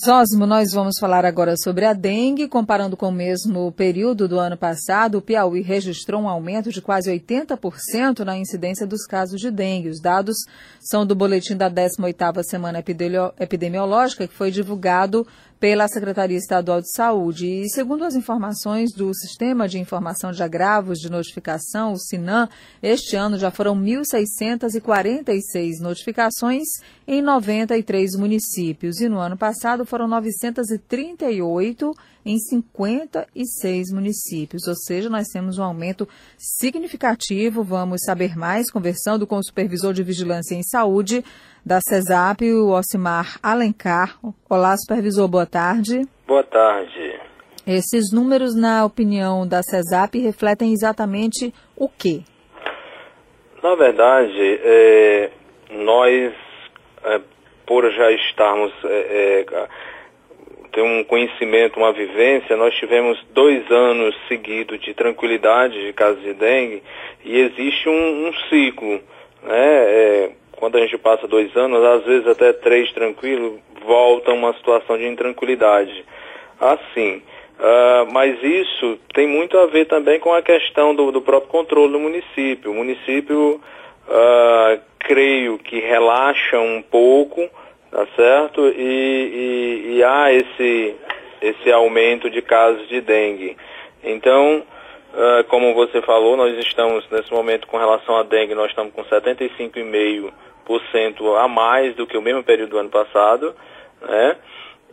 Zósimo, nós vamos falar agora sobre a dengue. Comparando com o mesmo período do ano passado, o Piauí registrou um aumento de quase 80% na incidência dos casos de dengue. Os dados são do boletim da 18ª Semana Epidemiológica, que foi divulgado pela Secretaria Estadual de Saúde. E segundo as informações do Sistema de Informação de Agravos de Notificação, o SINAM, este ano já foram 1.646 notificações em 93 municípios e no ano passado foram 938 em 56 municípios, ou seja, nós temos um aumento significativo. Vamos saber mais conversando com o supervisor de vigilância em saúde da CESAP, o Osimar Alencar. Olá, supervisor, boa tarde. Boa tarde. Esses números, na opinião da CESAP, refletem exatamente o quê? Na verdade, é, nós, é, por já estarmos é, é ter um conhecimento, uma vivência, nós tivemos dois anos seguidos de tranquilidade de casos de dengue e existe um, um ciclo, né? Quando a gente passa dois anos, às vezes até três tranquilo, volta uma situação de intranquilidade. Assim, uh, mas isso tem muito a ver também com a questão do, do próprio controle do município. O município, uh, creio que relaxa um pouco, tá certo? E, e, e, há esse, esse aumento de casos de dengue. Então, uh, como você falou, nós estamos nesse momento com relação à dengue, nós estamos com 75,5% a mais do que o mesmo período do ano passado, né?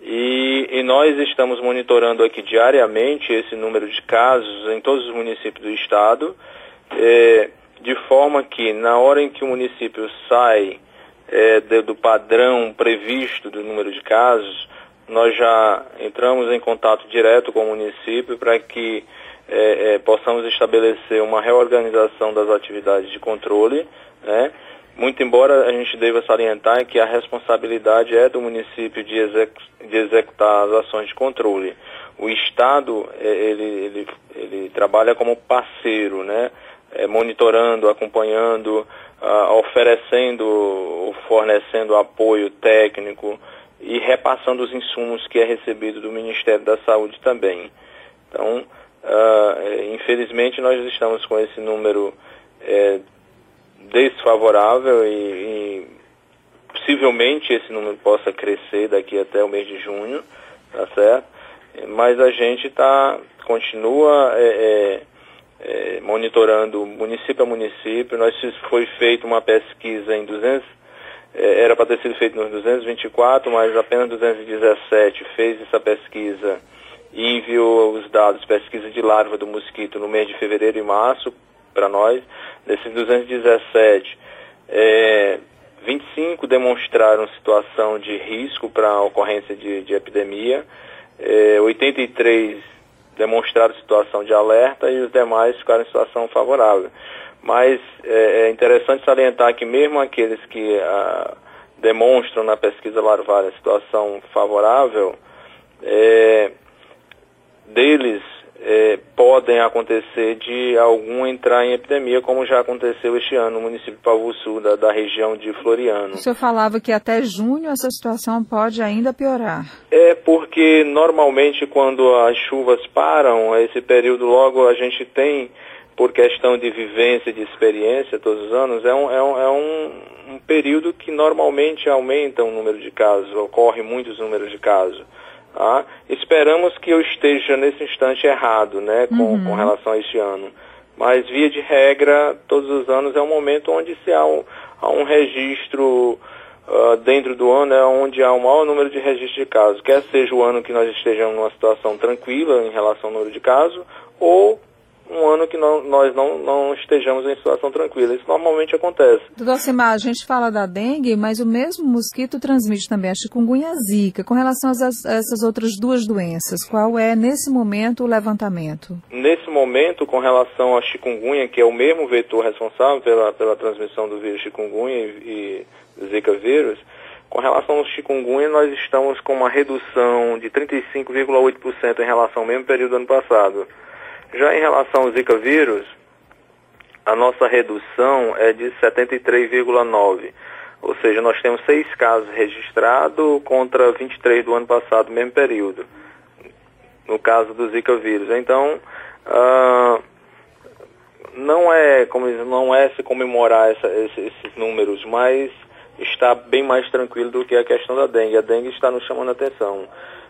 E, e, nós estamos monitorando aqui diariamente esse número de casos em todos os municípios do estado, eh, de forma que na hora em que o município sai é, de, do padrão previsto do número de casos, nós já entramos em contato direto com o município para que é, é, possamos estabelecer uma reorganização das atividades de controle, né? Muito embora a gente deva salientar que a responsabilidade é do município de, de executar as ações de controle. O Estado, é, ele, ele, ele trabalha como parceiro, né? É, monitorando, acompanhando, oferecendo fornecendo apoio técnico e repassando os insumos que é recebido do Ministério da Saúde também. Então, uh, infelizmente, nós estamos com esse número é, desfavorável e, e, possivelmente esse número possa crescer daqui até o mês de junho, tá certo? Mas a gente tá, continua é, é, é, monitorando município a município. Nós foi feita uma pesquisa em 200, é, era para ter sido feito nos 224, mas apenas 217 fez essa pesquisa e enviou os dados, pesquisa de larva do mosquito no mês de fevereiro e março para nós. Desses 217, é, 25 demonstraram situação de risco para a ocorrência de, de epidemia, é, 83 demonstraram situação de alerta e os demais ficaram em situação favorável. Mas é, é interessante salientar que mesmo aqueles que ah, demonstram na pesquisa larvária situação favorável, é, deles é, podem acontecer de algum entrar em epidemia, como já aconteceu este ano no município de Pavu Sul, da, da, região de Floriano. O senhor falava que até junho essa situação pode ainda piorar. É porque normalmente quando as chuvas param, esse período logo a gente tem, por questão de vivência, de experiência todos os anos, é um, é um, é um, um período que normalmente aumenta o número de casos, ocorre muitos números de casos. Tá? Esperamos que eu esteja nesse instante errado, né, com, uhum. com relação a este ano. Mas, via de regra, todos os anos é um momento onde se há um, há um registro uh, dentro do ano, é onde há o maior número de registros de casos. Quer seja o ano que nós estejamos numa situação tranquila em relação ao número de casos, ou um ano que não, nós não, não estejamos em situação tranquila. Isso normalmente acontece. Doutor Simar, a gente fala da dengue, mas o mesmo mosquito transmite também a chikungunya a zika. Com relação a essas outras duas doenças, qual é, nesse momento, o levantamento? Nesse momento, com relação à chikungunya, que é o mesmo vetor responsável pela, pela transmissão do vírus chikungunya e, e zika vírus, com relação ao chikungunya, nós estamos com uma redução de 35,8% em relação ao mesmo período do ano passado. Já em relação ao Zika vírus, a nossa redução é de 73,9%. Ou seja, nós temos seis casos registrados contra 23 do ano passado, mesmo período, no caso do Zika vírus. Então, uh, não é como não é se comemorar essa, esses, esses números, mas está bem mais tranquilo do que a questão da dengue. A dengue está nos chamando a atenção.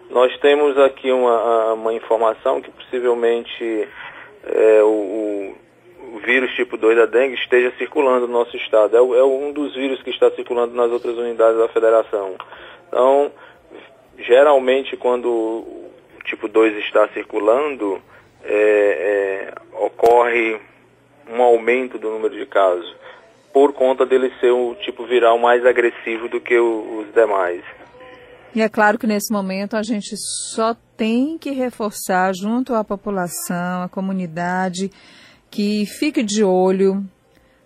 Nós temos aqui uma, uma informação que possivelmente é, o, o, vírus tipo 2 da dengue esteja circulando no nosso estado. É, é, um dos vírus que está circulando nas outras unidades da federação. Então, geralmente quando o tipo 2 está circulando, é, é, ocorre um aumento do número de casos, por conta dele ser o tipo viral mais agressivo do que o, os demais. E é claro que nesse momento a gente só tem que reforçar junto à população, à comunidade, que fique de olho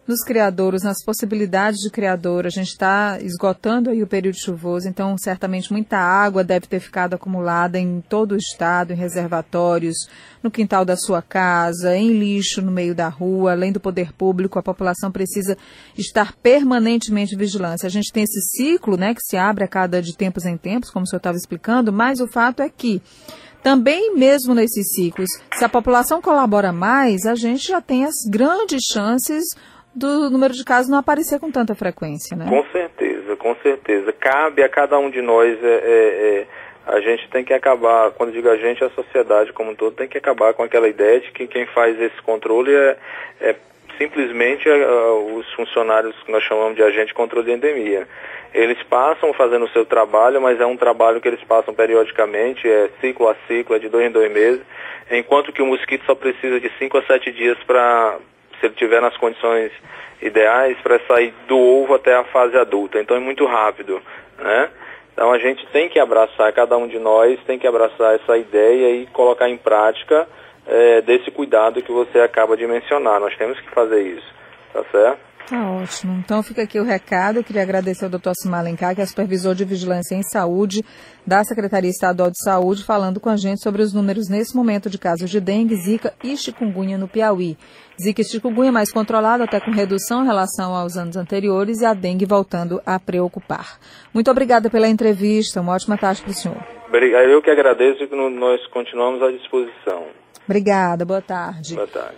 nos criadouros, nas possibilidades de criador. A gente está esgotando aí o período chuvoso, então certamente muita água deve ter ficado acumulada em todo o estado, em reservatórios, no quintal da sua casa, em lixo no meio da rua, além do poder público, a população precisa estar permanentemente vigilante. A gente tem esse ciclo, né, que se abre a cada de tempos em tempos, como o senhor estava explicando, mas o fato é que também mesmo nesses ciclos, se a população colabora mais, a gente já tem as grandes chances do número de casos não aparecer com tanta frequência, né? Com certeza, com certeza. Cabe a cada um de nós, é, é, é, a gente tem que acabar, quando digo a gente, a sociedade como um todo tem que acabar com aquela ideia de que quem faz esse controle é, é simplesmente é, os funcionários que nós chamamos de agente de controle de endemia. Eles passam fazendo o seu trabalho, mas é um trabalho que eles passam periodicamente, é ciclo a ciclo, é de dois em dois meses, enquanto que o mosquito só precisa de cinco a sete dias para se ele tiver nas condições ideais para sair do ovo até a fase adulta. Então é muito rápido, né? Então a gente tem que abraçar, cada um de nós tem que abraçar essa ideia e colocar em prática é, desse cuidado que você acaba de mencionar. Nós temos que fazer isso, tá certo? Tá ótimo. Então fica aqui o recado. Eu queria agradecer ao Dr. Simar Alencar, que é supervisor de vigilância em saúde da Secretaria Estadual de Saúde, falando com a gente sobre os números nesse momento de casos de dengue, zika e chikungunya no Piauí. Zika e chikungunya mais controlado, até com redução em relação aos anos anteriores, e a dengue voltando a preocupar. Muito obrigada pela entrevista. Uma ótima tarde para o senhor. Eu que agradeço e nós continuamos à disposição. Obrigada. Boa tarde. Boa tarde.